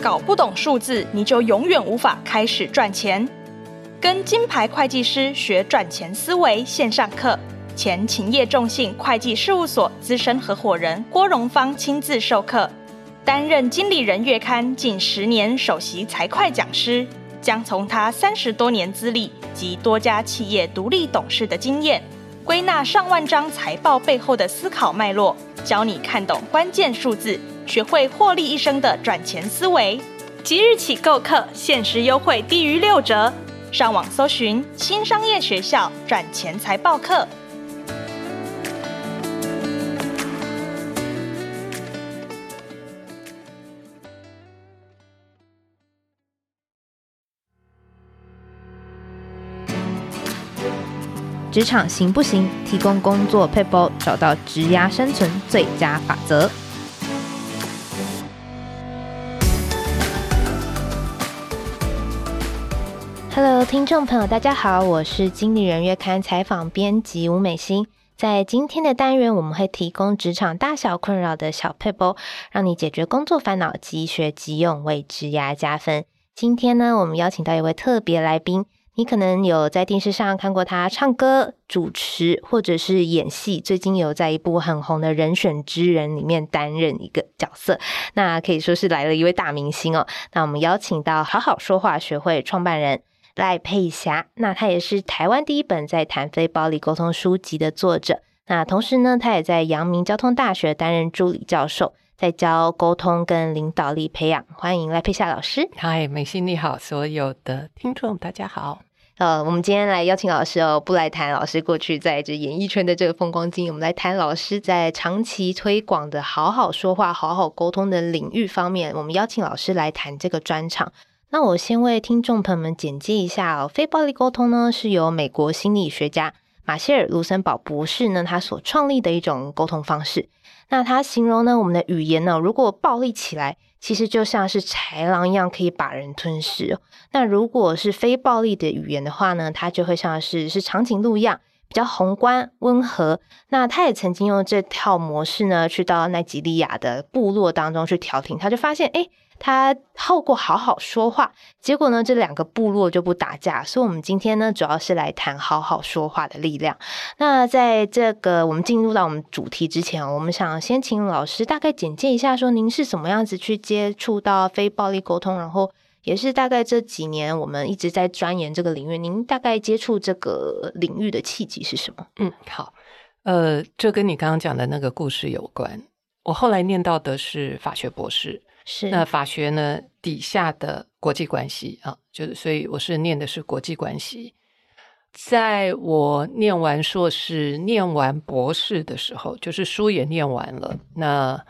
搞不懂数字，你就永远无法开始赚钱。跟金牌会计师学赚钱思维线上课，前勤业众信会计事务所资深合伙人郭荣芳亲自授课，担任经理人月刊近十年首席财会讲师，将从他三十多年资历及多家企业独立董事的经验，归纳上万张财报背后的思考脉络，教你看懂关键数字，学会获利一生的赚钱思维。即日起购课，限时优惠低于六折。上网搜寻新商业学校赚钱财报课。职场行不行？提供工作撇步，找到职涯生存最佳法则。Hello，听众朋友，大家好，我是经理人月刊采访编辑吴美心。在今天的单元，我们会提供职场大小困扰的小撇步，让你解决工作烦恼，即学即用，为职涯加分。今天呢，我们邀请到一位特别来宾，你可能有在电视上看过他唱歌、主持，或者是演戏。最近有在一部很红的《人选之人》里面担任一个角色，那可以说是来了一位大明星哦。那我们邀请到好好说话学会创办人。赖佩霞，那他也是台湾第一本在谈非暴力沟通书籍的作者。那同时呢，他也在阳明交通大学担任助理教授，在教沟通跟领导力培养。欢迎赖佩霞老师。嗨，美心你好，所有的听众大家好。呃，我们今天来邀请老师哦，不来谈老师过去在这演艺圈的这个风光经验，我们来谈老师在长期推广的好好说话、好好沟通的领域方面。我们邀请老师来谈这个专场。那我先为听众朋友们简介一下哦，非暴力沟通呢，是由美国心理学家马歇尔·卢森堡博士呢，他所创立的一种沟通方式。那他形容呢，我们的语言呢，如果暴力起来，其实就像是豺狼一样，可以把人吞噬。那如果是非暴力的语言的话呢，它就会像是是长颈鹿一样，比较宏观温和。那他也曾经用这套模式呢，去到奈及利亚的部落当中去调停，他就发现，哎。他透过好好说话，结果呢，这两个部落就不打架。所以，我们今天呢，主要是来谈好好说话的力量。那在这个我们进入到我们主题之前，我们想先请老师大概简介一下，说您是什么样子去接触到非暴力沟通，然后也是大概这几年我们一直在钻研这个领域，您大概接触这个领域的契机是什么？嗯，好，呃，这跟你刚刚讲的那个故事有关。我后来念到的是法学博士。是那法学呢，底下的国际关系啊，就是所以我是念的是国际关系。在我念完硕士、念完博士的时候，就是书也念完了。那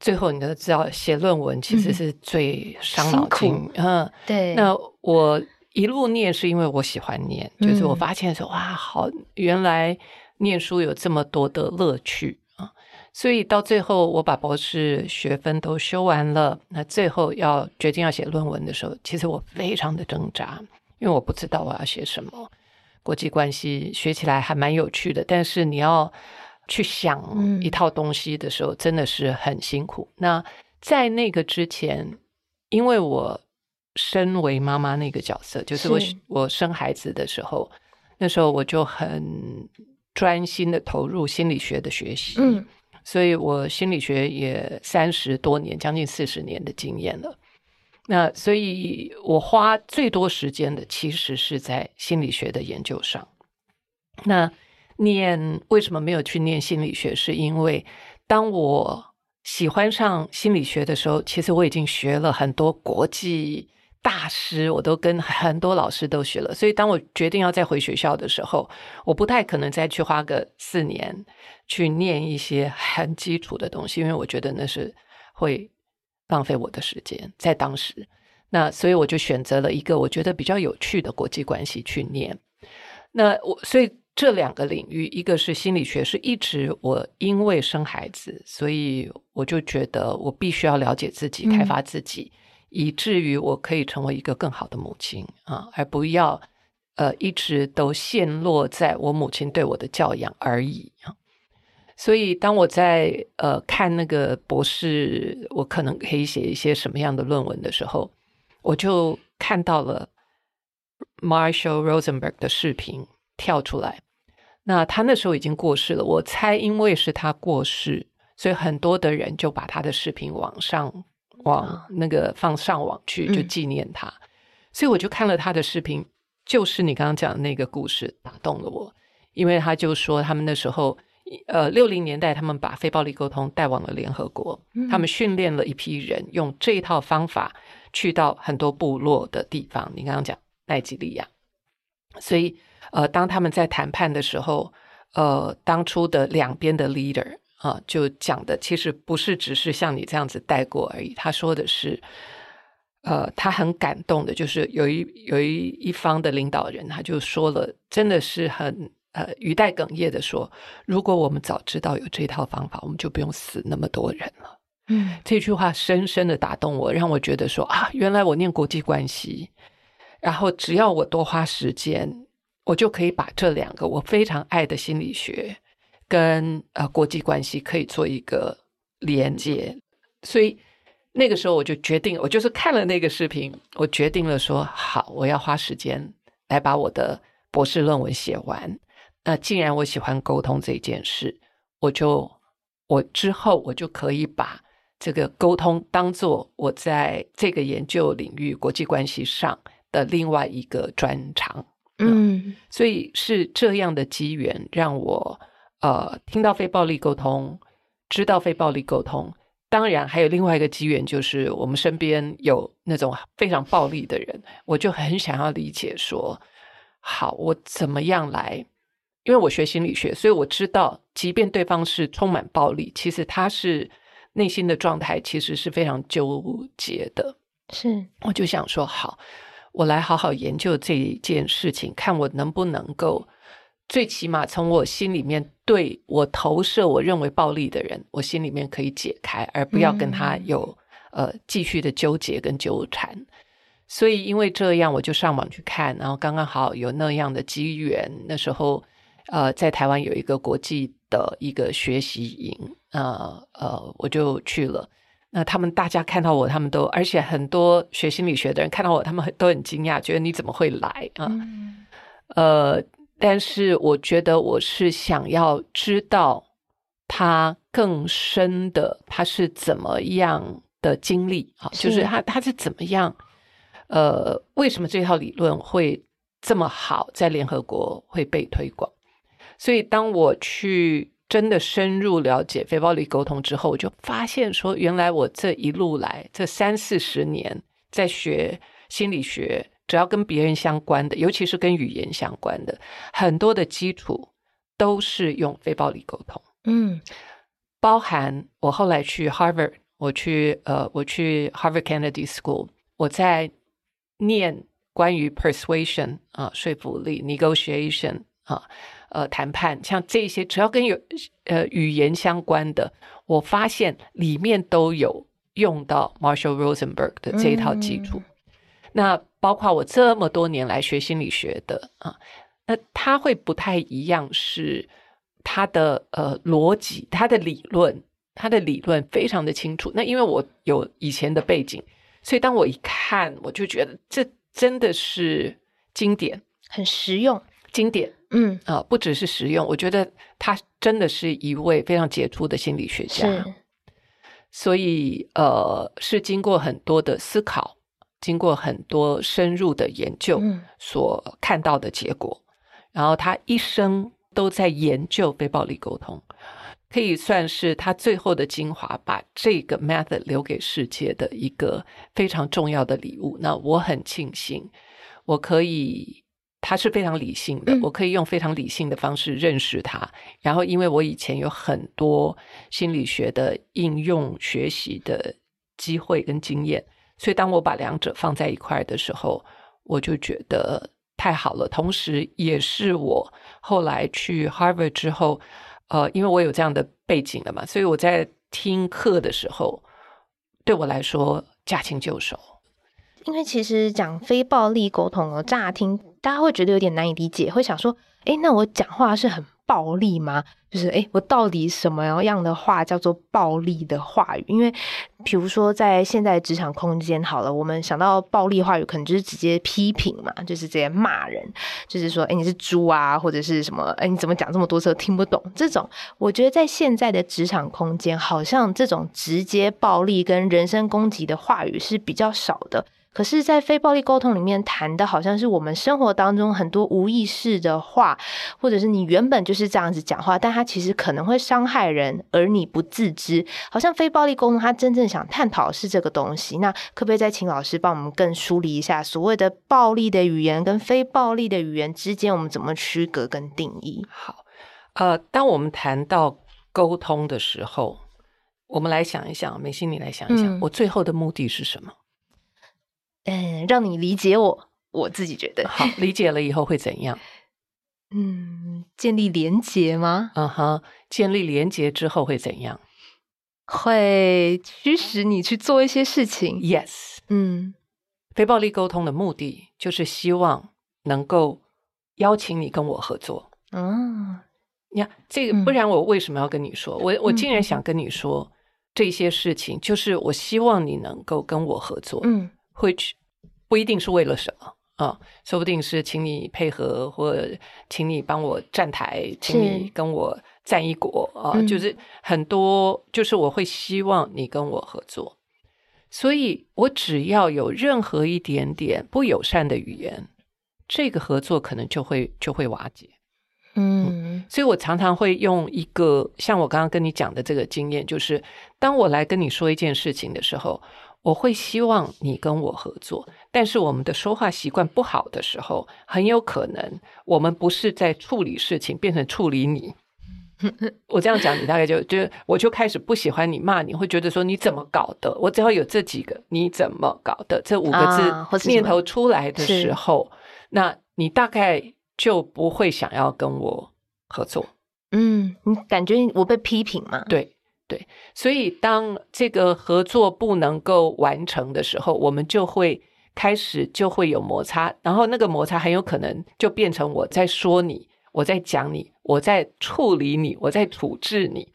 最后你都知道，写论文其实是最伤脑筋。嗯，对。那我一路念是因为我喜欢念，就是我发现说、嗯、哇，好，原来念书有这么多的乐趣。所以到最后，我把博士学分都修完了。那最后要决定要写论文的时候，其实我非常的挣扎，因为我不知道我要写什么。国际关系学起来还蛮有趣的，但是你要去想一套东西的时候，真的是很辛苦。嗯。那在那个之前，因为我身为妈妈那个角色，就是我我生孩子的时候，那时候我就很专心的投入心理学的学习。嗯。所以我心理学也三十多年，将近四十年的经验了。那所以我花最多时间的，其实是在心理学的研究上。那念为什么没有去念心理学？是因为当我喜欢上心理学的时候，其实我已经学了很多国际。大师，我都跟很多老师都学了，所以当我决定要再回学校的时候，我不太可能再去花个四年去念一些很基础的东西，因为我觉得那是会浪费我的时间。在当时，那所以我就选择了一个我觉得比较有趣的国际关系去念。那我所以这两个领域，一个是心理学，是一直我因为生孩子，所以我就觉得我必须要了解自己，开发自己。嗯以至于我可以成为一个更好的母亲啊，而不要呃一直都陷落在我母亲对我的教养而已啊。所以当我在呃看那个博士，我可能可以写一些什么样的论文的时候，我就看到了 Marshall Rosenberg 的视频跳出来。那他那时候已经过世了，我猜因为是他过世，所以很多的人就把他的视频往上往那个放上网去，就纪念他。嗯。所以我就看了他的视频，就是你刚刚讲的那个故事打动了我，因为他就说他们那时候。呃，六零年代，他们把非暴力沟通带往了联合国。嗯、他们训练了一批人，用这一套方法去到很多部落的地方。你刚刚讲奈及利亚，所以呃，当他们在谈判的时候，呃，当初的两边的 leader 啊、呃，就讲的其实不是只是像你这样子带过而已。他说的是，呃，他很感动的，就是有一有一一方的领导人，他就说了，真的是很。呃，语带哽咽的说：“如果我们早知道有这套方法，我们就不用死那么多人了。”嗯，这句话深深的打动我，让我觉得说啊，原来我念国际关系，然后只要我多花时间，我就可以把这两个我非常爱的心理学跟呃国际关系可以做一个连接。所以那个时候我就决定，我就是看了那个视频，我决定了说好，我要花时间来把我的博士论文写完。那既然我喜欢沟通这件事，我就我之后我就可以把这个沟通当做我在这个研究领域国际关系上的另外一个专长。嗯，所以是这样的机缘让我呃听到非暴力沟通，知道非暴力沟通。当然还有另外一个机缘，就是我们身边有那种非常暴力的人，我就很想要理解说，好，我怎么样来。因为我学心理学，所以我知道，即便对方是充满暴力，其实他是内心的状态其实是非常纠结的。是，我就想说，好，我来好好研究这一件事情，看我能不能够，最起码从我心里面对我投射我认为暴力的人，我心里面可以解开，而不要跟他有、嗯、呃继续的纠结跟纠缠。所以因为这样，我就上网去看，然后刚刚好有那样的机缘，那时候。呃，在台湾有一个国际的一个学习营，呃呃，我就去了。那他们大家看到我，他们都，而且很多学心理学的人看到我，他们很都很惊讶，觉得你怎么会来啊？嗯、呃，但是我觉得我是想要知道他更深的，他是怎么样的经历啊？就是他他是怎么样？呃，为什么这套理论会这么好，在联合国会被推广？所以，当我去真的深入了解非暴力沟通之后，我就发现说，原来我这一路来这三四十年在学心理学，只要跟别人相关的，尤其是跟语言相关的，很多的基础都是用非暴力沟通。嗯，包含我后来去 Harvard，我去呃，我去 Harvard Kennedy School，我在念关于 persuasion 啊，说服力 negotiation 啊。呃，谈判像这些，只要跟有呃语言相关的，我发现里面都有用到 Marshall Rosenberg 的这一套基础。嗯、那包括我这么多年来学心理学的啊，那他会不太一样，是他的呃逻辑，他的理论，他的理论非常的清楚。那因为我有以前的背景，所以当我一看，我就觉得这真的是经典，很实用，经典。嗯啊、呃，不只是实用，我觉得他真的是一位非常杰出的心理学家。是所以呃，是经过很多的思考，经过很多深入的研究所看到的结果。嗯、然后他一生都在研究非暴力沟通，可以算是他最后的精华，把这个 method 留给世界的一个非常重要的礼物。那我很庆幸，我可以。他是非常理性的，我可以用非常理性的方式认识他。嗯、然后，因为我以前有很多心理学的应用学习的机会跟经验，所以当我把两者放在一块的时候，我就觉得太好了。同时，也是我后来去 Harvard 之后，呃，因为我有这样的背景了嘛，所以我在听课的时候，对我来说驾轻就熟。因为其实讲非暴力沟通哦，乍听大家会觉得有点难以理解，会想说，诶，那我讲话是很暴力吗？就是诶，我到底什么样的话叫做暴力的话语？因为比如说在现在职场空间，好了，我们想到暴力话语，可能就是直接批评嘛，就是直接骂人，就是说，诶，你是猪啊，或者是什么？诶，你怎么讲这么多次都听不懂？这种，我觉得在现在的职场空间，好像这种直接暴力跟人身攻击的话语是比较少的。可是，在非暴力沟通里面谈的，好像是我们生活当中很多无意识的话，或者是你原本就是这样子讲话，但它其实可能会伤害人，而你不自知。好像非暴力沟通，它真正想探讨的是这个东西。那可不可以再请老师帮我们更梳理一下，所谓的暴力的语言跟非暴力的语言之间，我们怎么区隔跟定义？好，呃，当我们谈到沟通的时候，我们来想一想，美心，你来想一想，嗯、我最后的目的是什么？嗯，让你理解我，我自己觉得好。理解了以后会怎样？嗯，建立连结吗？嗯哼，建立连结之后会怎样？会驱使你去做一些事情。Yes，嗯，非暴力沟通的目的就是希望能够邀请你跟我合作。嗯，你看这个，不然我为什么要跟你说？嗯、我我竟然想跟你说这些事情，就是我希望你能够跟我合作。嗯。会去不一定是为了什么啊，说不定是请你配合，或者请你帮我站台，请你跟我站一国啊，就是很多，就是我会希望你跟我合作，所以我只要有任何一点点不友善的语言，这个合作可能就会就会瓦解。嗯，所以我常常会用一个像我刚刚跟你讲的这个经验，就是当我来跟你说一件事情的时候。我会希望你跟我合作，但是我们的说话习惯不好的时候，很有可能我们不是在处理事情，变成处理你。我这样讲，你大概就就我就开始不喜欢你骂你，会觉得说你怎么搞的？我只要有这几个你怎么搞的这五个字念头出来的时候，啊、那你大概就不会想要跟我合作。嗯，你感觉我被批评吗？对。对，所以当这个合作不能够完成的时候，我们就会开始就会有摩擦，然后那个摩擦很有可能就变成我在说你，我在讲你，我在处理你，我在处置你。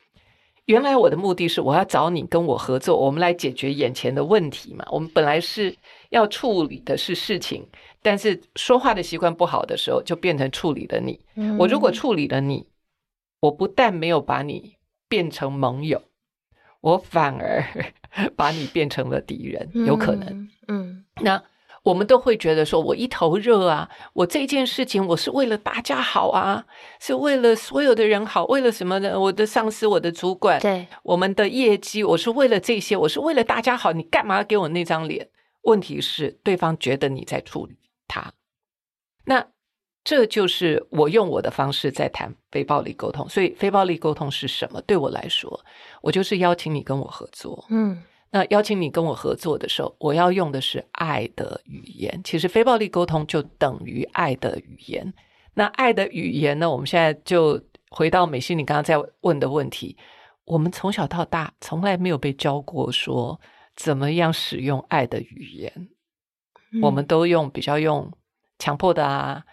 原来我的目的是我要找你跟我合作，我们来解决眼前的问题嘛。我们本来是要处理的是事情，但是说话的习惯不好的时候，就变成处理了你。嗯。我如果处理了你，我不但没有把你变成盟友。我反而 把你变成了敌人，有可能。嗯，嗯，那我们都会觉得说，我一头热啊，我这件事情我是为了大家好啊，是为了所有的人好，为了什么呢？我的上司，我的主管，对，我们的业绩，我是为了这些，我是为了大家好。你干嘛给我那张脸？问题是，对方觉得你在处理他。那。这就是我用我的方式在谈非暴力沟通，所以非暴力沟通是什么？对我来说，我就是邀请你跟我合作。嗯，那邀请你跟我合作的时候，我要用的是爱的语言。其实非暴力沟通就等于爱的语言。那爱的语言呢？我们现在就回到美心你刚刚在问的问题。我们从小到大从来没有被教过说怎么样使用爱的语言，嗯，我们都用比较用强迫的啊。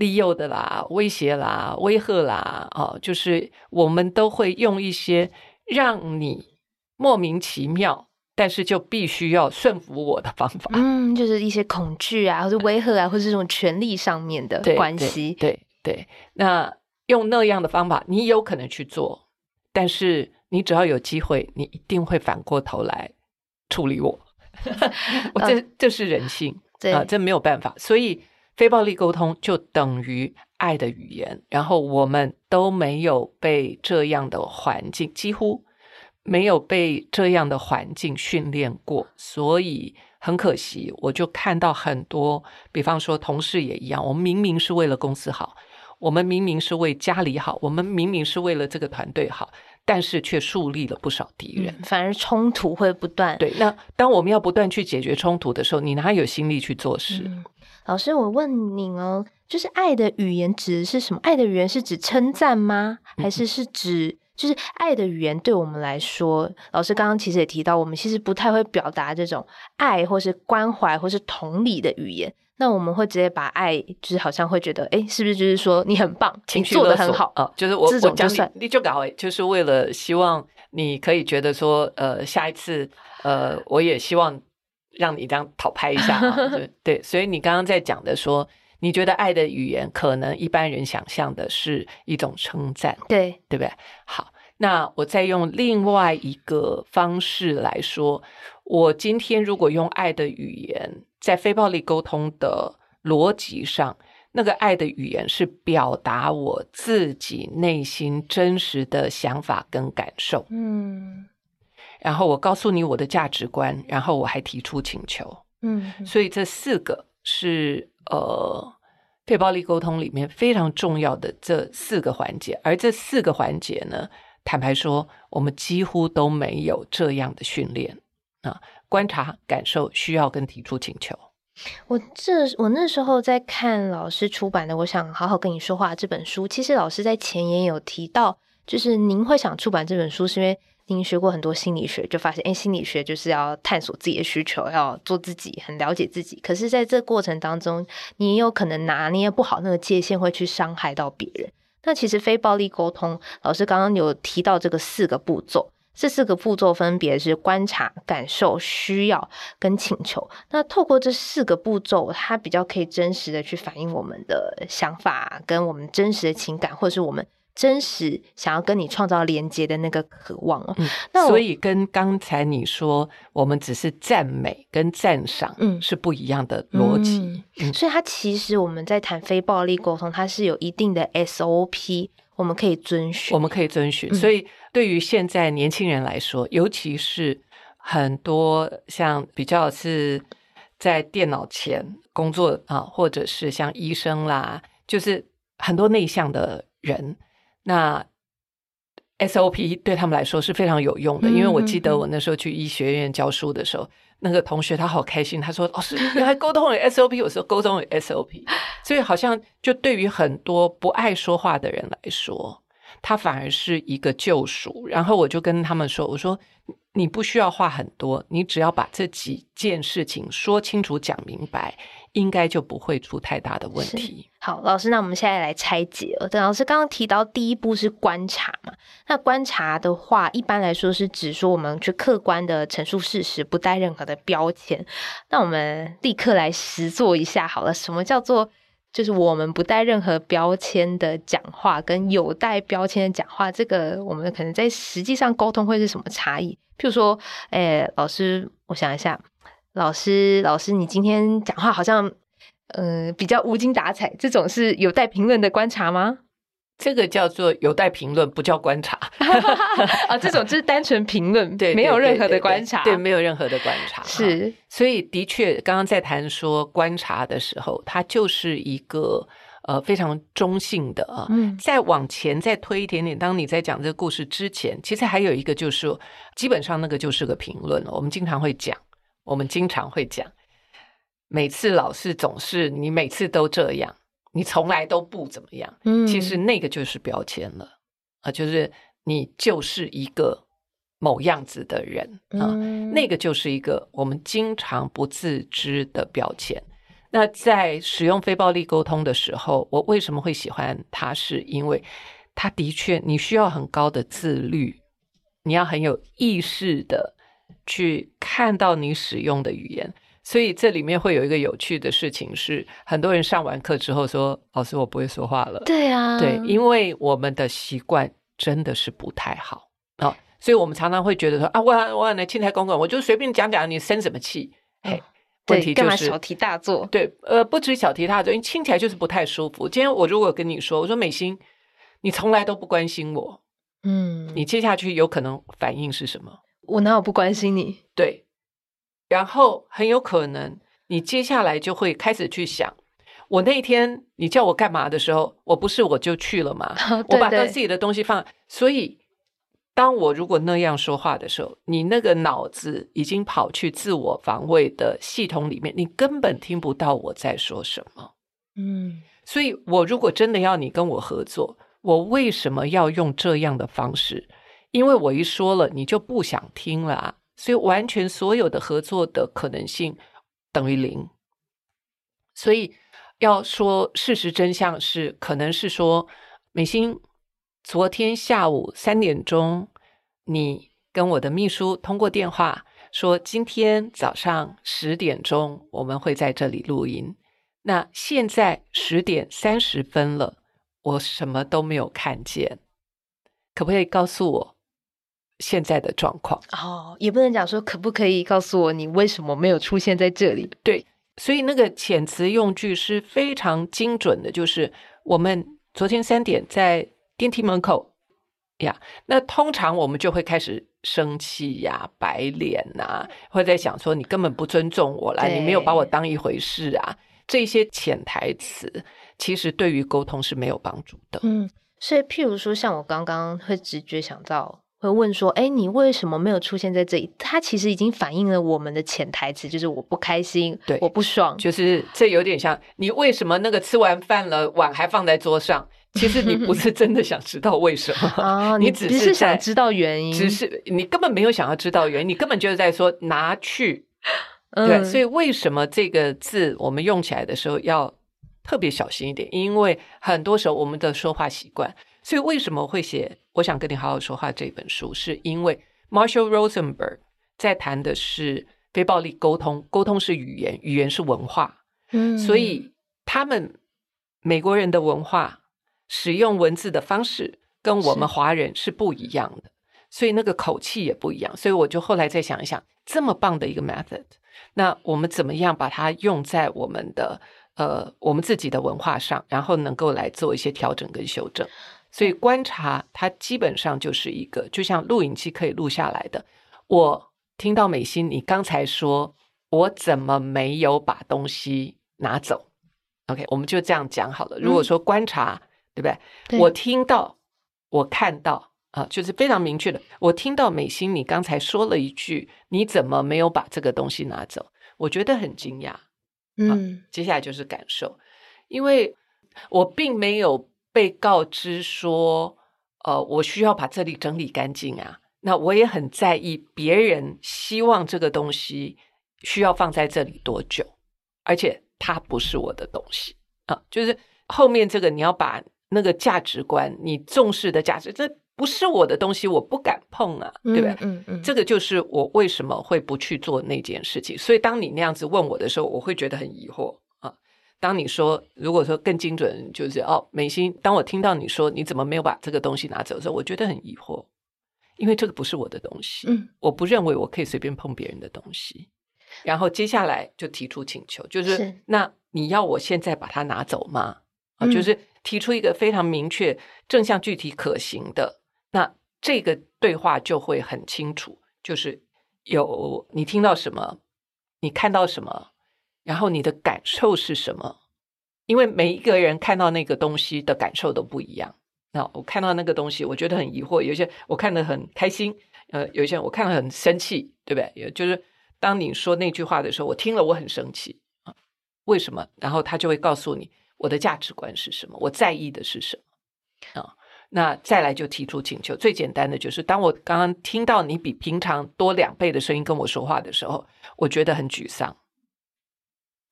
利诱的啦，威胁啦，威吓啦，哦，就是我们都会用一些让你莫名其妙，但是就必须要顺服我的方法。嗯，就是一些恐惧啊，或者威吓啊，或者这种权力上面的关系。对对，对，那用那样的方法，你有可能去做，但是你只要有机会，你一定会反过头来处理我。我这这是人性啊，这没有办法，所以。非暴力沟通就等于爱的语言，然后我们都没有被这样的环境，几乎没有被这样的环境训练过，所以很可惜，我就看到很多，比方说同事也一样，我们明明是为了公司好，我们明明是为家里好，我们明明是为了这个团队好，但是却树立了不少敌人，嗯，反而冲突会不断。对，那当我们要不断去解决冲突的时候，你哪有心力去做事？嗯老师，我问你哦，就是爱的语言指的是什么？爱的语言是指称赞吗？还是是指就是爱的语言对我们来说，老师刚刚其实也提到，我们其实不太会表达这种爱或是关怀或是同理的语言。那我们会直接把爱，就是好像会觉得，哎，是不是就是说你很棒，情绪做的很好啊？就是我这种就我讲你，你就搞，就是为了希望你可以觉得说，呃，下一次，呃，我也希望让你这样讨拍一下啊。对对，所以你刚刚在讲的说，你觉得爱的语言可能一般人想象的是一种称赞，对对不对？好，那我再用另外一个方式来说，我今天如果用爱的语言。在非暴力沟通的逻辑上，那个爱的语言是表达我自己内心真实的想法跟感受。嗯，然后我告诉你我的价值观，然后我还提出请求。嗯，所以这四个是呃非暴力沟通里面非常重要的这四个环节，而这四个环节呢，坦白说，我们几乎都没有这样的训练啊。观察、感受、需要跟提出请求。我这我那时候在看老师出版的《我想好好跟你说话》这本书，其实老师在前言有提到，就是您会想出版这本书，是因为您学过很多心理学，就发现，哎，心理学就是要探索自己的需求，要做自己，很了解自己。可是，在这过程当中，你也有可能拿捏不好那个界限，会去伤害到别人。那其实非暴力沟通，老师刚刚有提到这个四个步骤。这四个步骤分别是观察、感受、需要跟请求。那透过这四个步骤，它比较可以真实的去反映我们的想法，跟我们真实的情感，或者是我们真实想要跟你创造连接的那个渴望哦。嗯，那所以跟刚才你说，我们只是赞美跟赞赏，嗯，是不一样的逻辑。嗯嗯，所以它其实我们在谈非暴力沟通，它是有一定的 SOP，我们可以遵循，我们可以遵循。所以。对于现在年轻人来说，尤其是很多像比较是在电脑前工作啊，或者是像医生啦，就是很多内向的人，那 SOP 对他们来说是非常有用的。因为我记得我那时候去医学院教书的时候，那个同学他好开心，他说：“老师，原来沟通有 SOP，我说沟通有 SOP。”所以好像就对于很多不爱说话的人来说。他反而是一个救赎，然后我就跟他们说：“我说你不需要话很多，你只要把这几件事情说清楚、讲明白，应该就不会出太大的问题。”好，老师，那我们现在来拆解了。邓老师刚刚提到第一步是观察嘛？那观察的话，一般来说是指说我们去客观的陈述事实，不带任何的标签。那我们立刻来实做一下好了，什么叫做？就是我们不带任何标签的讲话，跟有带标签的讲话，这个我们可能在实际上沟通会是什么差异？譬如说，哎，老师，我想一下，老师，老师，你今天讲话好像，呃，比较无精打采，这种是有待评论的观察吗？这个叫做有待评论，不叫观察 啊。这种就是单纯评论，对，没有任何的观察，对，没有任何的观察。是，所以的确，刚刚在谈说观察的时候，它就是一个呃非常中性的啊。嗯，再往前再推一点点，当你在讲这个故事之前，其实还有一个就是，基本上那个就是个评论。我们经常会讲，我们经常会讲，每次老是总是你每次都这样。你从来都不怎么样，嗯，其实那个就是标签了啊，就是你就是一个某样子的人啊，嗯，那个就是一个我们经常不自知的标签。那在使用非暴力沟通的时候，我为什么会喜欢它？是因为它的确你需要很高的自律，你要很有意识的去看到你使用的语言。所以这里面会有一个有趣的事情是，很多人上完课之后说：“老师，我不会说话了。”对啊，对，因为我们的习惯真的是不太好啊、哦，所以我们常常会觉得说：“啊，我我来青台公公，我就随便讲讲，你生什么气？”嘿、哦，问题就是小题大做。对，呃，不止小题大做，因为听起来就是不太舒服。今天我如果跟你说，我说美心，你从来都不关心我，嗯，你接下去有可能反应是什么？我哪有不关心你？对。然后很有可能，你接下来就会开始去想，我那一天你叫我干嘛的时候，我不是我就去了吗？对对，我把他自己的东西放。所以，当我如果那样说话的时候，你那个脑子已经跑去自我防卫的系统里面，你根本听不到我在说什么。嗯，所以我如果真的要你跟我合作，我为什么要用这样的方式？因为我一说了，你就不想听了啊，所以完全所有的合作的可能性等于零。所以要说事实真相是，可能是说，美心，昨天下午三点钟，你跟我的秘书通过电话说，今天早上十点钟我们会在这里录音。那现在十点三十分了，我什么都没有看见，可不可以告诉我现在的状况？哦，也不能讲说可不可以告诉我你为什么没有出现在这里？对，所以那个遣词用句是非常精准的，就是我们昨天三点在电梯门口呀，那通常我们就会开始生气呀、白脸呐，会在想说你根本不尊重我啦，你没有把我当一回事啊。这些潜台词其实对于沟通是没有帮助的。嗯，所以譬如说，像我刚刚会直觉想到，会问说：“哎，你为什么没有出现在这里？”它其实已经反映了我们的潜台词，就是我不开心，对，我不爽，就是 这有点像你为什么那个吃完饭了碗还放在桌上？其实你不是真的想知道为什么哦，你只是想知道原因，只是你根本没有想要知道原因，你根本就是在说拿去。对，嗯、所以为什么这个字我们用起来的时候要特别小心一点？因为很多时候我们的说话习惯，所以为什么会写《我想跟你好好说话》这本书？是因为 Marshall Rosenberg 在谈的是非暴力沟通，沟通是语言，语言是文化。嗯，所以他们美国人的文化使用文字的方式跟我们华人是不一样的，所以那个口气也不一样。所以我就后来再想一想，这么棒的一个 method。那我们怎么样把它用在我们的呃我们自己的文化上，然后能够来做一些调整跟修正？所以观察它基本上就是一个，就像录影机可以录下来的。我听到美心，你刚才说我怎么没有把东西拿走？OK，我们就这样讲好了。如果说观察，嗯、对不对？对，我听到，我看到。啊，就是非常明确的。我听到美心，你刚才说了一句：“你怎么没有把这个东西拿走？”我觉得很惊讶。嗯，接下来就是感受，因为我并没有被告知说，呃，我需要把这里整理干净啊。那我也很在意别人希望这个东西需要放在这里多久，而且它不是我的东西啊。就是后面这个，你要把那个价值观，你重视的价值，这。不是我的东西，我不敢碰啊，对不对？嗯嗯，嗯，这个就是我为什么会不去做那件事情。所以当你那样子问我的时候，我会觉得很疑惑啊。当你说，如果说更精准，就是哦，美心，当我听到你说你怎么没有把这个东西拿走的时候，我觉得很疑惑，因为这个不是我的东西，嗯，我不认为我可以随便碰别人的东西。然后接下来就提出请求，就是，是那你要我现在把它拿走吗？啊，就是提出一个非常明确、正向、具体、可行的。那这个对话就会很清楚，就是有你听到什么，你看到什么，然后你的感受是什么？因为每一个人看到那个东西的感受都不一样。那我看到那个东西，我觉得很疑惑；有些我看得很开心，呃，有些我看得很生气，对不对？也就是当你说那句话的时候，我听了我很生气啊，为什么？然后他就会告诉你我的价值观是什么，我在意的是什么啊。那再来就提出请求，最简单的就是，当我刚刚听到你比平常多两倍的声音跟我说话的时候，我觉得很沮丧。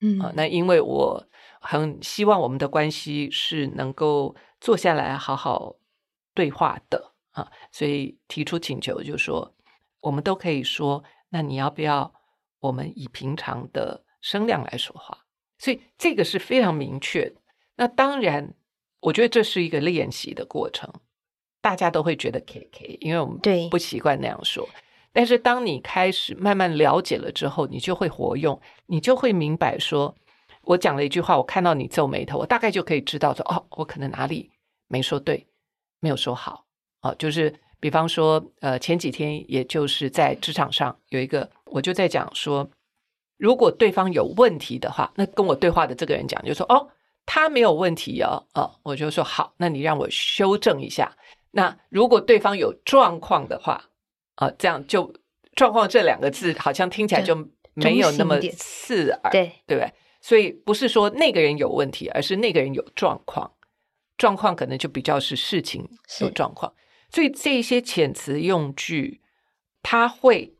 嗯，啊，那因为我很希望我们的关系是能够坐下来好好对话的啊，所以提出请求就是说，我们都可以说，那你要不要我们以平常的声量来说话？所以这个是非常明确。那当然。我觉得这是一个练习的过程，大家都会觉得 K K，因为我们不习惯那样说。但是当你开始慢慢了解了之后，你就会活用，你就会明白说，我讲了一句话，我看到你皱眉头，我大概就可以知道说，哦，我可能哪里没说对，没有说好。哦，就是比方说，呃，前几天也就是在职场上有一个，我就在讲说，如果对方有问题的话，那跟我对话的这个人讲，就说，哦。他没有问题哦，哦，我就说好，那你让我修正一下。那如果对方有状况的话，啊，这样就“状况”这两个字好像听起来就没有那么刺耳，对对不对？所以不是说那个人有问题，而是那个人有状况，状况可能就比较是事情有状况。所以这些遣词用句，它会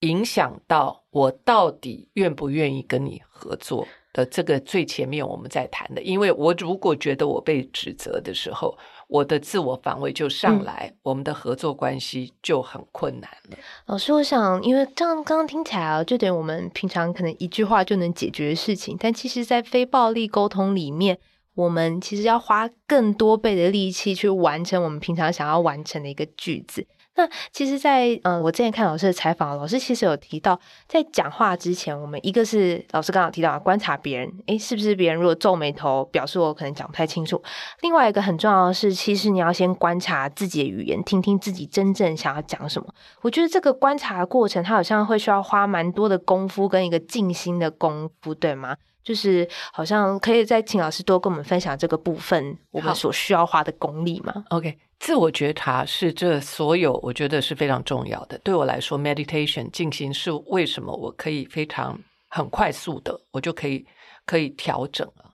影响到我到底愿不愿意跟你合作的这个最前面我们在谈的。因为我如果觉得我被指责的时候，我的自我防卫就上来，嗯、我们的合作关系就很困难了。老师，我想，因为这样刚刚听起来啊，就等于我们平常可能一句话就能解决的事情，但其实，在非暴力沟通里面，我们其实要花更多倍的力气去完成我们平常想要完成的一个句子。那其实在，在呃，我之前看老师的采访，老师其实有提到，在讲话之前，我们一个是老师刚好提到观察别人，诶，是不是别人如果皱眉头，表示我可能讲不太清楚。另外一个很重要的是，其实你要先观察自己的语言，听听自己真正想要讲什么。我觉得这个观察的过程，它好像会需要花蛮多的功夫跟一个静心的功夫，对吗？就是好像可以再请老师多跟我们分享这个部分，我们所需要花的功力吗？OK。自我觉察是这所有，我觉得是非常重要的。对我来说，meditation 进行是为什么我可以非常很快速的，我就可以可以调整了。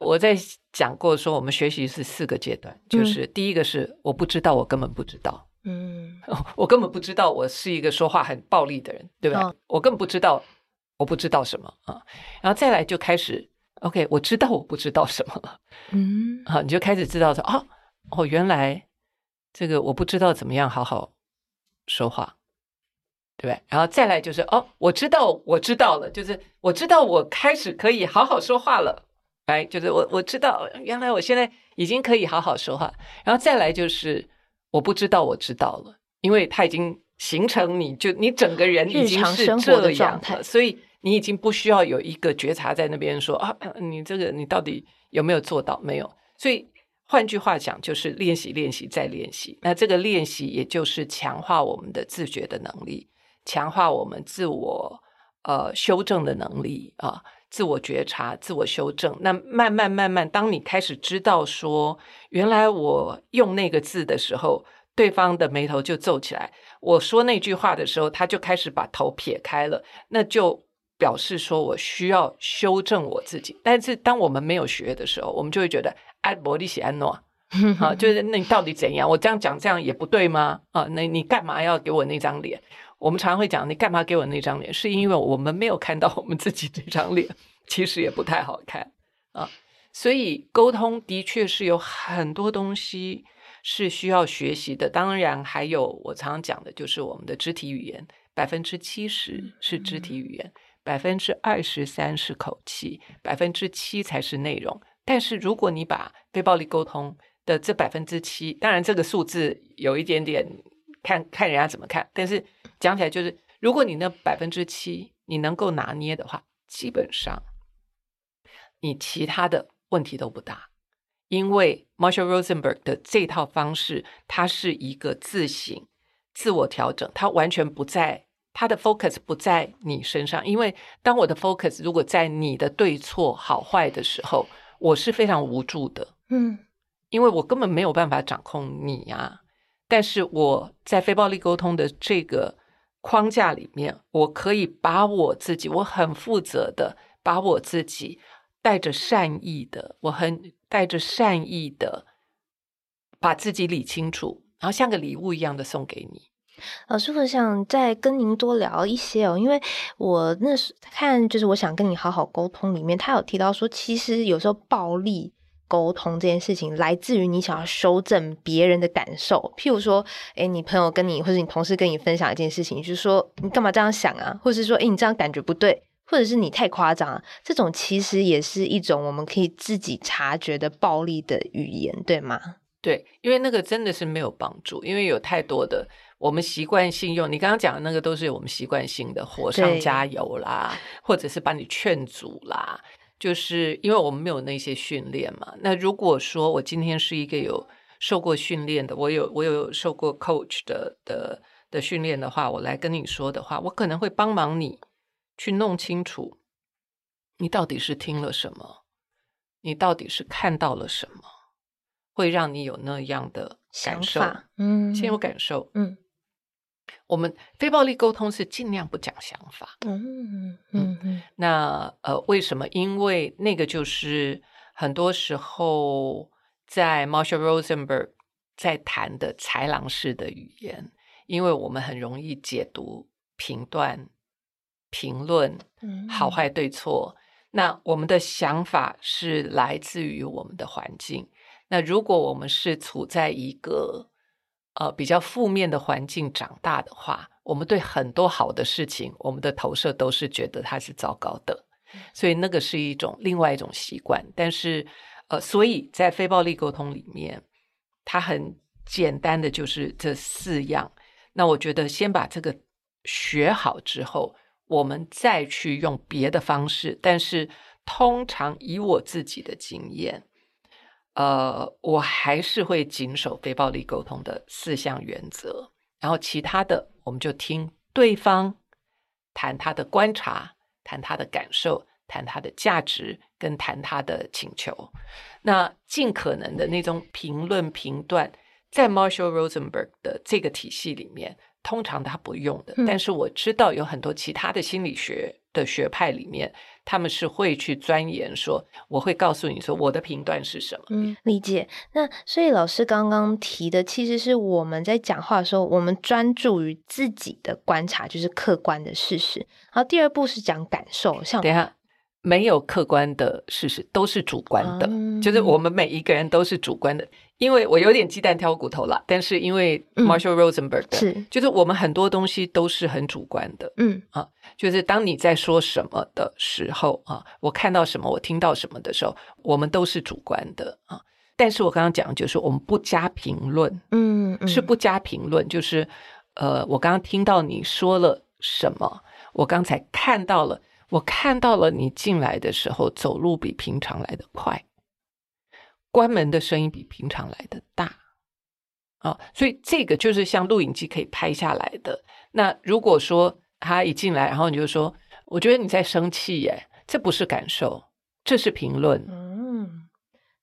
我在讲过说，我们学习是四个阶段，就是第一个是我不知道，我根本不知道，嗯，我根本不知道我是一个说话很暴力的人，对吧？哦、我根本不知道，我不知道什么啊，然后再来就开始，OK，我知道我不知道什么了，嗯，好，你就开始知道说，哦，哦，原来。这个我不知道怎么样好好说话，对不对？然后再来就是哦，我知道，我知道了，就是我知道我开始可以好好说话了，哎，就是我我知道原来我现在已经可以好好说话。然后再来就是我不知道，我知道了，因为他已经形成你就你整个人已经是这样了，所以你已经不需要有一个觉察在那边说啊，你这个你到底有没有做到？没有，所以。换句话讲，就是练习、练习再练习。那这个练习，也就是强化我们的自觉的能力，强化我们自我呃修正的能力啊，自我觉察、自我修正。那慢慢慢慢，当你开始知道说，原来我用那个字的时候，对方的眉头就皱起来；我说那句话的时候，他就开始把头撇开了，那就表示说我需要修正我自己。但是当我们没有学的时候，我们就会觉得。爱伯利喜安诺，啊，就是那你到底怎样？我这样讲这样也不对吗？啊，那你干嘛要给我那张脸？我们常常会讲，你干嘛给我那张脸？是因为我们没有看到我们自己这张脸，其实也不太好看啊。所以沟通的确是有很多东西是需要学习的。当然，还有我常常讲的，就是我们的肢体语言，百分之七十是肢体语言，百分之二十三是口气，百分之七才是内容。但是，如果你把非暴力沟通的这百分之七，当然这个数字有一点点看看人家怎么看，但是讲起来就是，如果你那百分之七你能够拿捏的话，基本上你其他的问题都不大，因为 Marshall Rosenberg 的这套方式，它是一个自省、自我调整，它完全不在它的 focus 不在你身上，因为当我的 focus 如果在你的对错好坏的时候。我是非常无助的，嗯，因为我根本没有办法掌控你呀。但是我在非暴力沟通的这个框架里面，我可以把我自己，我很负责的把我自己带着善意的，我很带着善意的把自己理清楚，然后像个礼物一样的送给你。老师，我想再跟您多聊一些哦，因为我那时看就是我想跟你好好沟通里面，他有提到说，其实有时候暴力沟通这件事情来自于你想要修正别人的感受，譬如说，诶，你朋友跟你或者你同事跟你分享一件事情，就是说你干嘛这样想啊，或者是说，诶，你这样感觉不对，或者是你太夸张了，这种其实也是一种我们可以自己察觉的暴力的语言，对吗？对，因为那个真的是没有帮助，因为有太多的。我们习惯性用你刚刚讲的那个，都是我们习惯性的火上加油啦，或者是把你劝阻啦，就是因为我们没有那些训练嘛。那如果说我今天是一个有受过训练的，我有我有受过 coach 的的的训练的话，我来跟你说的话，我可能会帮忙你去弄清楚，你到底是听了什么，你到底是看到了什么，会让你有那样的感受。嗯，先有感受，嗯。我们非暴力沟通是尽量不讲想法。嗯嗯嗯。那呃，为什么？因为那个就是很多时候在 Marshall Rosenberg 在谈的豺狼式的语言，因为我们很容易解读、评断、评论，好坏对错。嗯、那我们的想法是来自于我们的环境。那如果我们是处在一个呃比较负面的环境长大的话，我们对很多好的事情，我们的投射都是觉得它是糟糕的。所以那个是一种另外一种习惯，但是呃，所以在非暴力沟通里面，它很简单的就是这四样。那我觉得先把这个学好之后，我们再去用别的方式。但是通常以我自己的经验，呃，我还是会谨守非暴力沟通的四项原则，然后其他的我们就听对方谈他的观察。谈他的感受，谈他的价值，跟谈他的请求。那尽可能的那种评论评断，在 Marshall Rosenberg 的这个体系里面，通常他不用的。嗯、但是我知道有很多其他的心理学的学派里面，他们是会去钻研说，我会告诉你说我的评断是什么。嗯，理解。那所以老师刚刚提的，其实是我们在讲话的时候，我们专注于自己的观察，就是客观的事实。然后第二步是讲感受，像等下。没有客观的事实，都是主观的。嗯、就是我们每一个人都是主观的，因为我有点鸡蛋挑骨头了。但是因为 Marshall Rosenberg 的、嗯、是，就是我们很多东西都是很主观的。嗯啊，就是当你在说什么的时候啊，我看到什么，我听到什么的时候，我们都是主观的啊。但是我刚刚讲的就是我们不加评论，嗯，嗯是不加评论，就是呃，我刚刚听到你说了什么，我刚才看到了。我看到了你进来的时候，走路比平常来的快，关门的声音比平常来的大，啊，所以这个就是像录影机可以拍下来的。那如果说他一进来，然后你就说，我觉得你在生气耶，这不是感受，这是评论。嗯，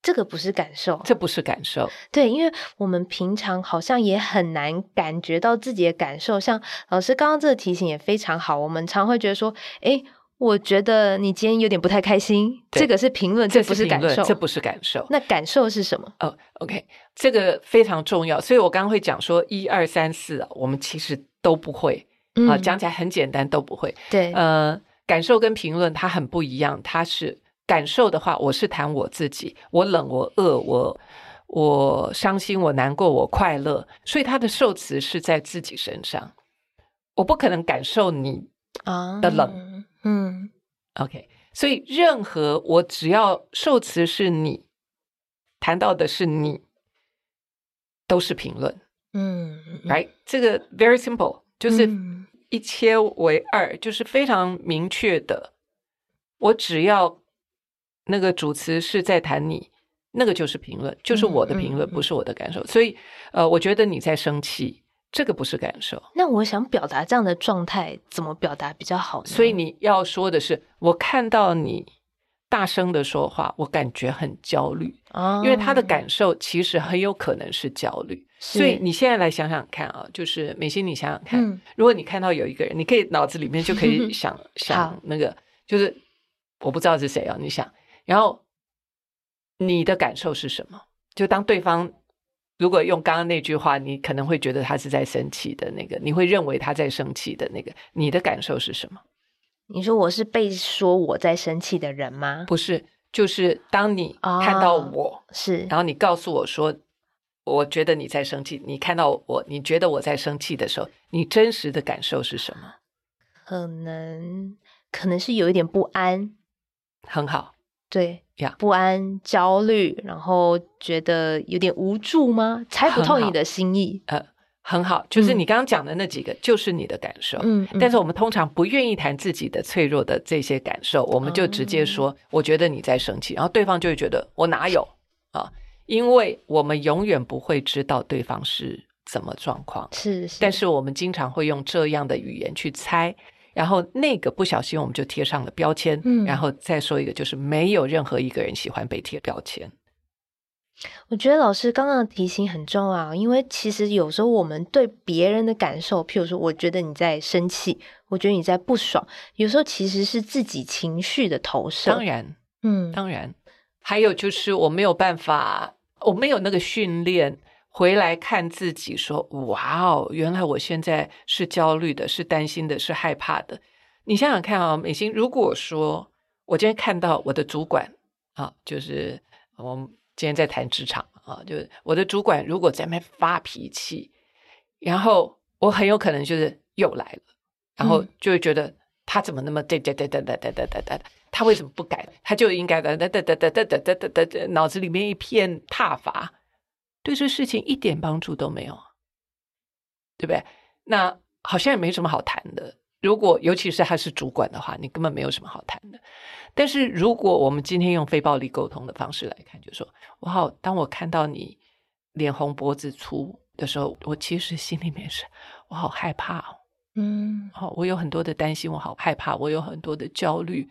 这个不是感受，这不是感受。对，因为我们平常好像也很难感觉到自己的感受。像老师刚刚这个提醒也非常好，我们常会觉得说，诶。我觉得你今天有点不太开心，对这个是评论，这不是感受，这不是感受。那感受是什么？哦、oh，OK，这个非常重要。所以我刚刚会讲说一二三四啊，我们其实都不会、嗯、啊，讲起来很简单，都不会。对，呃，感受跟评论它很不一样。它是感受的话，我是谈我自己，我冷，我饿，我我伤心，我难过，我快乐。所以他的受词是在自己身上，我不可能感受你啊的冷。嗯嗯，OK，所以任何我只要受词是你谈到的是你，都是评论。嗯，Right，这个 very simple，就是一切为二，嗯、就是非常明确的。我只要那个主词是在谈你，那个就是评论，就是我的评论，不是我的感受。所以，呃，我觉得你在生气。这个不是感受。那我想表达这样的状态，怎么表达比较好呢？所以你要说的是，我看到你大声的说话，我感觉很焦虑。啊，因为他的感受其实很有可能是焦虑。所以你现在来想想看啊，就是美心，你想想看，嗯、如果你看到有一个人，你可以脑子里面就可以 想想那个，就是我不知道是谁啊，你想，然后你的感受是什么？就当对方。如果用刚刚那句话，你可能会觉得他是在生气的那个，你会认为他在生气的那个，你的感受是什么？你说我是被说我在生气的人吗？不是，就是当你看到我、哦、是，然后你告诉我说，我觉得你在生气，你看到我，你觉得我在生气的时候，你真实的感受是什么？可能可能是有一点不安。很好。对呀，不安、焦虑，然后觉得有点无助吗？猜不透你的心意。呃，很好，就是你刚刚讲的那几个，就是你的感受。嗯，但是我们通常不愿意谈自己的脆弱的这些感受，我们就直接说：“我觉得你在生气。”然后对方就会觉得：“我哪有啊？”因为我们永远不会知道对方是怎么状况。是是，但是我们经常会用这样的语言去猜。然后那个不小心我们就贴上了标签，嗯，然后再说一个，就是没有任何一个人喜欢被贴标签。我觉得老师刚刚的提醒很重要，因为其实有时候我们对别人的感受，譬如说，我觉得你在生气，我觉得你在不爽，有时候其实是自己情绪的投射。当然，嗯，当然，还有就是我没有办法，我没有那个训练。回来看自己，说：“哇哦，原来我现在是焦虑的，是担心的，是害怕的。”你想想看啊，美心，如果说我今天看到我的主管啊，就是我们今天在谈职场啊，就是我的主管如果在那边发脾气，然后我很有可能就是又来了，然后就会觉得他怎么那么哒哒哒哒哒哒哒哒哒，他为什么不改？他就应该的哒哒哒哒哒哒哒哒，脑子里面一片挞伐，对这事情一点帮助都没有，对不对？那好像也没什么好谈的。如果尤其是他是主管的话，你根本没有什么好谈的。但是如果我们今天用非暴力沟通的方式来看，就说我好，当我看到你脸红脖子粗的时候，我其实心里面是我好害怕哦，嗯，好，我有很多的担心，我好害怕，我有很多的焦虑，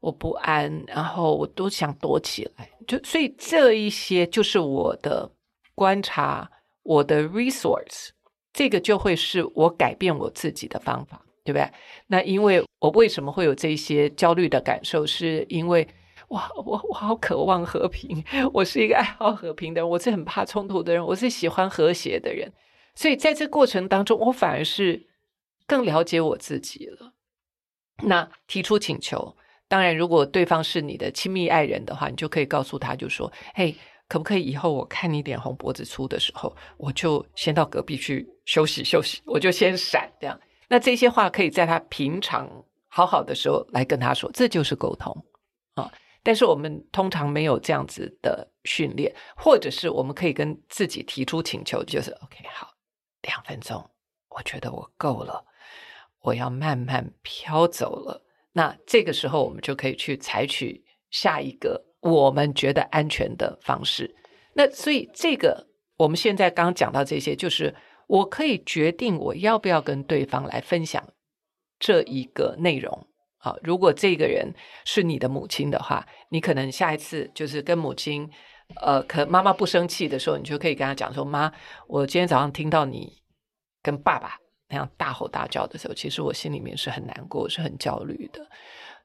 我不安，然后我都想躲起来。就所以这一些就是我的观察，我的 resource，这个就会是我改变我自己的方法。对不对？那因为我为什么会有这些焦虑的感受？是因为哇，我我好渴望和平，我是一个爱好和平的人，我是很怕冲突的人，我是喜欢和谐的人。所以在这过程当中，我反而是更了解我自己了。那提出请求，当然，如果对方是你的亲密爱人的话，你就可以告诉他，就说：“嘿，可不可以以后我看你脸红脖子粗的时候，我就先到隔壁去休息休息，我就先闪这样。”那这些话可以在他平常好好的时候来跟他说，这就是沟通啊。但是我们通常没有这样子的训练，或者是我们可以跟自己提出请求，就是 OK，好，两分钟，我觉得我够了，我要慢慢飘走了。那这个时候我们就可以去采取下一个我们觉得安全的方式。那所以这个我们现在刚讲到这些，就是。我可以决定我要不要跟对方来分享这一个内容。好，如果这个人是你的母亲的话，你可能下一次就是跟母亲，呃，可妈妈不生气的时候，你就可以跟她讲说：“妈，我今天早上听到你跟爸爸那样大吼大叫的时候，其实我心里面是很难过，是很焦虑的。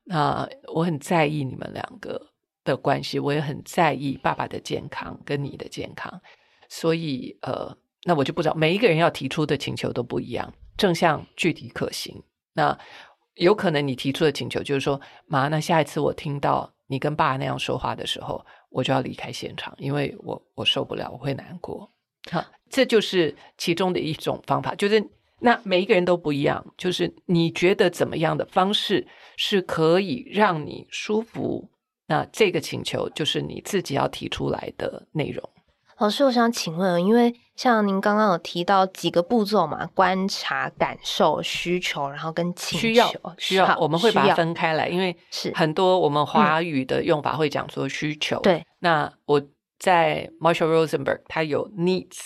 那我很在意你们两个的关系，我也很在意爸爸的健康跟你的健康，所以呃。”那我就不知道，每一个人要提出的请求都不一样，正向具体可行。那有可能你提出的请求就是说，妈，那下一次我听到你跟爸那样说话的时候，我就要离开现场，因为我我受不了，我会难过。好，这就是其中的一种方法，就是那每一个人都不一样，就是你觉得怎么样的方式是可以让你舒服，那这个请求就是你自己要提出来的内容。老师，我想请问，因为像您刚刚有提到几个步骤嘛，观察、感受、需求，然后跟请求，需要，需要，我们会把它分开来，因为是很多我们华语的用法会讲说需求。对、嗯，那我在 Marshall Rosenberg，他有 needs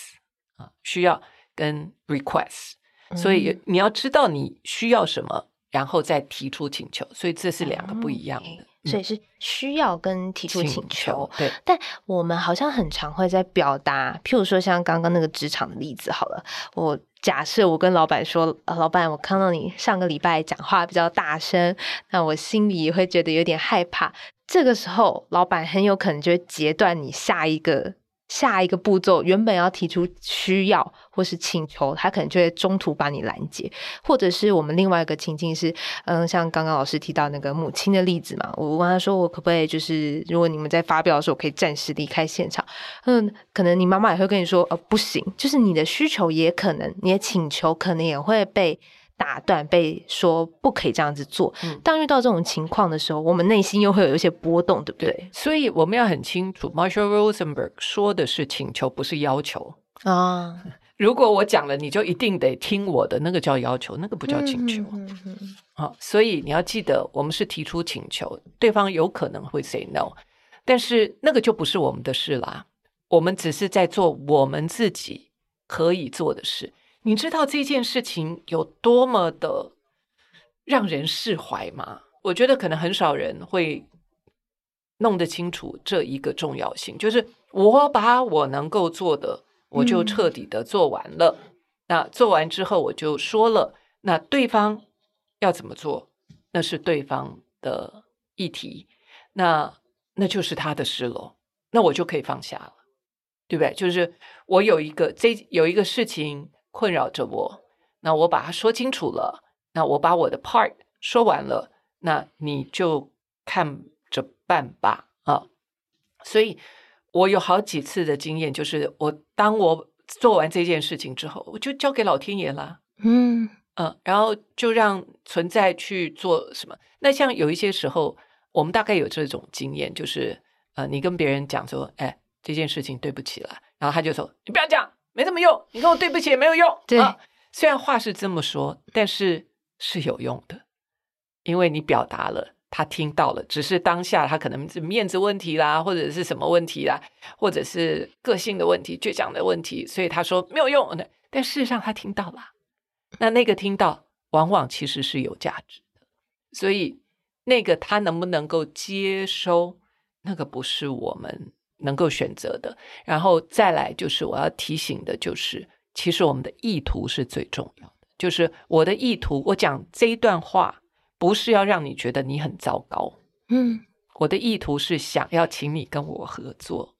啊，需要跟 request，所以你要知道你需要什么，然后再提出请求，所以这是两个不一样的。嗯所以是需要跟提出请求，请求，对。但我们好像很常会在表达，譬如说像刚刚那个职场的例子，好了，我假设我跟老板说，呃，老板，我看到你上个礼拜讲话比较大声，那我心里也会觉得有点害怕。这个时候，老板很有可能就会截断你下一个。下一个步骤，原本要提出需要或是请求，他可能就会中途把你拦截，或者是我们另外一个情境是，嗯，像刚刚老师提到那个母亲的例子嘛，我问他说，我可不可以就是，如果你们在发表的时候，可以暂时离开现场？嗯，可能你妈妈也会跟你说，呃，不行，就是你的需求也可能，你的请求可能也会被。打断，被说不可以这样子做。嗯，当遇到这种情况的时候，我们内心又会有一些波动，对不对？对，所以我们要很清楚，Marshall Rosenberg 说的是请求，不是要求啊。如果我讲了，你就一定得听我的，那个叫要求，那个不叫请求。嗯嗯嗯。好，所以你要记得，我们是提出请求，对方有可能会 say no，但是那个就不是我们的事啦。我们只是在做我们自己可以做的事。你知道这件事情有多么的让人释怀吗？我觉得可能很少人会弄得清楚这一个重要性，就是我把我能够做的，我就彻底的做完了。嗯。那做完之后，我就说了，那对方要怎么做，那是对方的议题，那那就是他的事了，那我就可以放下了。对不对？就是我有一个这有一个事情困扰着我，那我把它说清楚了，那我把我的 part 说完了，那你就看着办吧啊。所以我有好几次的经验，就是我当我做完这件事情之后，我就交给老天爷了，嗯嗯，然后就让存在去做什么。那像有一些时候，我们大概有这种经验，就是呃，你跟别人讲说，哎。这件事情对不起了，然后他就说：“你不要讲，没什么用。你跟我对不起也没有用。”对，啊，虽然话是这么说，但是是有用的，因为你表达了，他听到了。只是当下他可能是面子问题啦，或者是什么问题啦，或者是个性的问题、倔强的问题，所以他说没有用。但事实上他听到了，那那个听到往往其实是有价值的。所以那个他能不能够接收，那个不是我们。能够选择的，然后再来就是我要提醒的，就是其实我们的意图是最重要的。就是我的意图，我讲这一段话不是要让你觉得你很糟糕，嗯，我的意图是想要请你跟我合作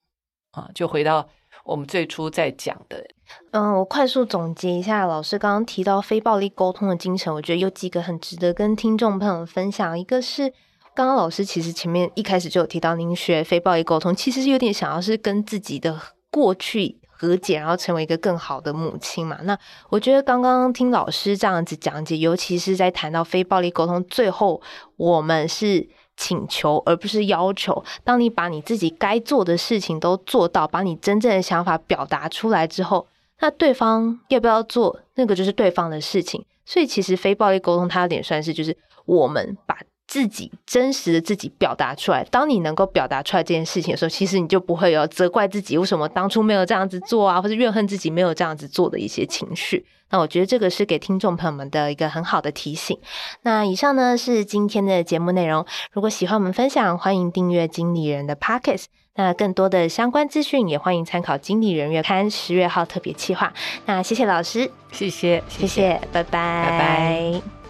啊。就回到我们最初在讲的，嗯，我快速总结一下，老师刚刚提到非暴力沟通的精神，我觉得有几个很值得跟听众朋友分享，一个是。刚刚老师其实前面一开始就有提到，您学非暴力沟通，其实是有点想要是跟自己的过去和解，然后成为一个更好的母亲嘛。那我觉得刚刚听老师这样子讲解，尤其是在谈到非暴力沟通，最后我们是请求而不是要求。当你把你自己该做的事情都做到，把你真正的想法表达出来之后，那对方要不要做，那个就是对方的事情。所以其实非暴力沟通，它有点算是就是我们把。自己真实的自己表达出来。当你能够表达出来这件事情的时候，其实你就不会有责怪自己为什么当初没有这样子做啊，或者怨恨自己没有这样子做的一些情绪。那我觉得这个是给听众朋友们的一个很好的提醒。那以上呢是今天的节目内容。如果喜欢我们分享，欢迎订阅经理人的 Podcast。那更多的相关资讯也欢迎参考《经理人月刊》十月号特别企划。那谢谢老师，谢谢，谢谢，拜拜，拜拜。